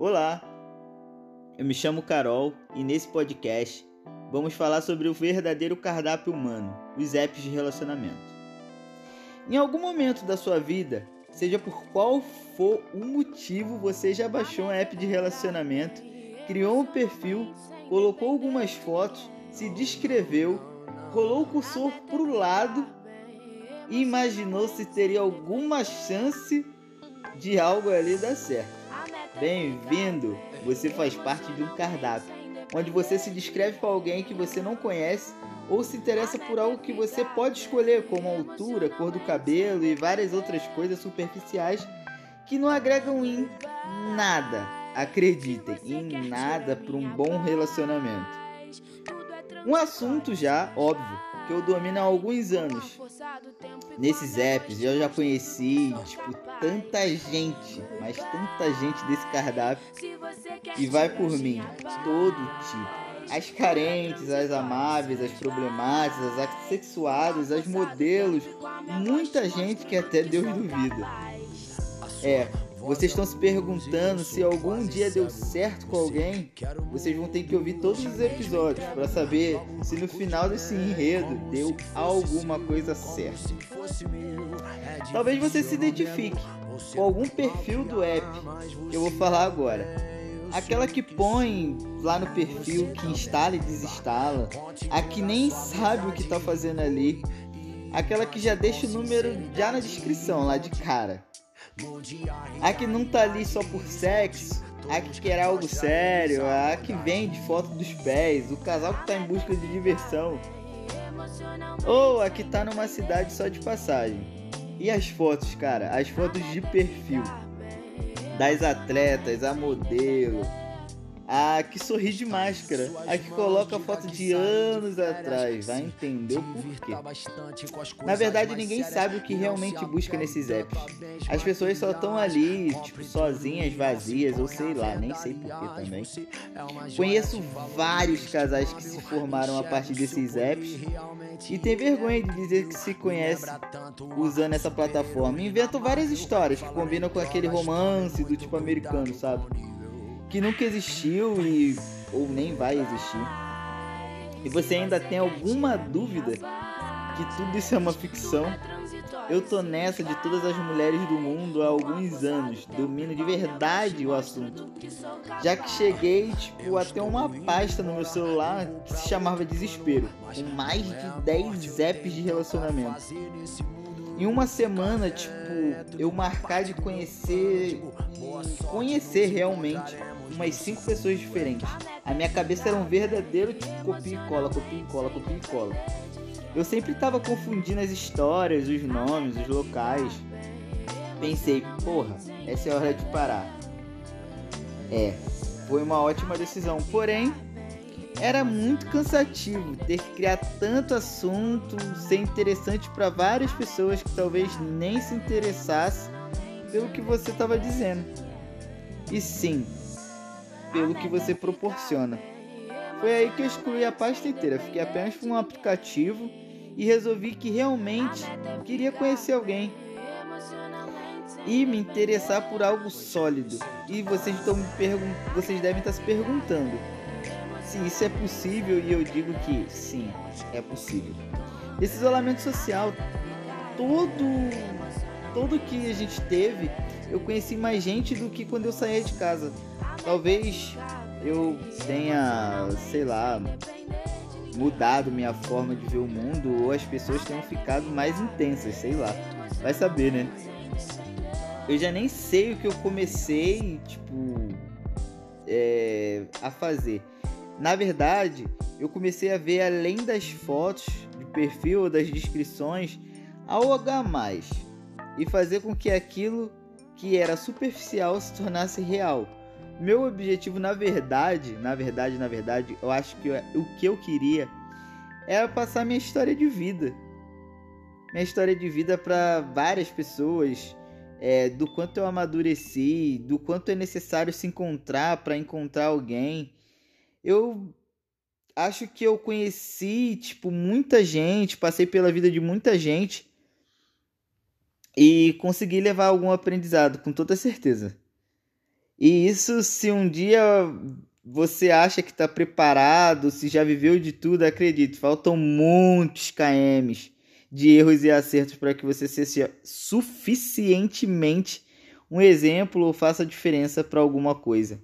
Olá, eu me chamo Carol e nesse podcast vamos falar sobre o verdadeiro cardápio humano, os apps de relacionamento. Em algum momento da sua vida, seja por qual for o motivo, você já baixou um app de relacionamento, criou um perfil, colocou algumas fotos, se descreveu, rolou o cursor para o lado e imaginou se teria alguma chance de algo ali dar certo. Bem-vindo! Você faz parte de um cardápio, onde você se descreve com alguém que você não conhece ou se interessa por algo que você pode escolher, como altura, cor do cabelo e várias outras coisas superficiais que não agregam em nada, acreditem, em nada para um bom relacionamento. Um assunto já, óbvio, que eu domino há alguns anos. Nesses apps eu já conheci, tipo, tanta gente, mas tanta gente desse cardápio e vai por mim, todo tipo. As carentes, as amáveis, as problemáticas, as assexuadas, as modelos, muita gente que até Deus duvida. É, vocês estão se perguntando se algum dia deu certo com alguém? Vocês vão ter que ouvir todos os episódios para saber se no final desse enredo deu alguma coisa certa. Talvez você se identifique com algum perfil do app que eu vou falar agora. Aquela que põe lá no perfil que instala e desinstala, a que nem sabe o que está fazendo ali, aquela que já deixa o número já na descrição lá de cara. A que não tá ali só por sexo, a que quer algo sério, a que vende foto dos pés, o casal que tá em busca de diversão. Ou a que tá numa cidade só de passagem. E as fotos, cara, as fotos de perfil das atletas, a modelo, a que sorri de máscara, a que coloca foto de anos atrás, vai entender o porquê. Na verdade, ninguém sabe o que realmente busca nesses apps. As pessoas só estão ali, tipo, sozinhas, vazias, ou sei lá, nem sei porquê também. Conheço vários casais que se formaram a partir desses apps e tem vergonha de dizer que se conhece usando essa plataforma. Inventam várias histórias que combinam com aquele romance do tipo americano, sabe? Que nunca existiu e ou nem vai existir. E você ainda tem alguma dúvida que tudo isso é uma ficção? Eu tô nessa de todas as mulheres do mundo há alguns anos, domino de verdade o assunto. Já que cheguei, tipo, a ter uma pasta no meu celular que se chamava Desespero, com mais de 10 apps de relacionamento. Em uma semana, tipo, eu marcar de conhecer, conhecer realmente umas cinco pessoas diferentes. A minha cabeça era um verdadeiro tipo copia e cola, copia e cola, copia e cola. Eu sempre tava confundindo as histórias, os nomes, os locais. Pensei, porra, essa é a hora de parar. É, foi uma ótima decisão, porém era muito cansativo ter que criar tanto assunto, ser interessante para várias pessoas que talvez nem se interessassem pelo que você estava dizendo. E sim, pelo que você proporciona. Foi aí que eu excluí a pasta inteira, fiquei apenas com um aplicativo e resolvi que realmente queria conhecer alguém e me interessar por algo sólido. E vocês estão me vocês devem estar se perguntando se isso é possível e eu digo que sim, é possível. Esse isolamento social todo todo que a gente teve, eu conheci mais gente do que quando eu saía de casa. Talvez eu tenha, sei lá, mudado minha forma de ver o mundo ou as pessoas tenham ficado mais intensas, sei lá. Vai saber, né? Eu já nem sei o que eu comecei, tipo, é, a fazer. Na verdade, eu comecei a ver além das fotos de perfil, das descrições, algo a mais e fazer com que aquilo que era superficial se tornasse real meu objetivo, na verdade, na verdade, na verdade, eu acho que o que eu queria era passar minha história de vida. Minha história de vida para várias pessoas, é, do quanto eu amadureci, do quanto é necessário se encontrar para encontrar alguém. Eu acho que eu conheci, tipo, muita gente, passei pela vida de muita gente e consegui levar algum aprendizado, com toda certeza. E isso, se um dia você acha que está preparado, se já viveu de tudo, acredito, faltam muitos KMs de erros e acertos para que você seja suficientemente um exemplo ou faça diferença para alguma coisa.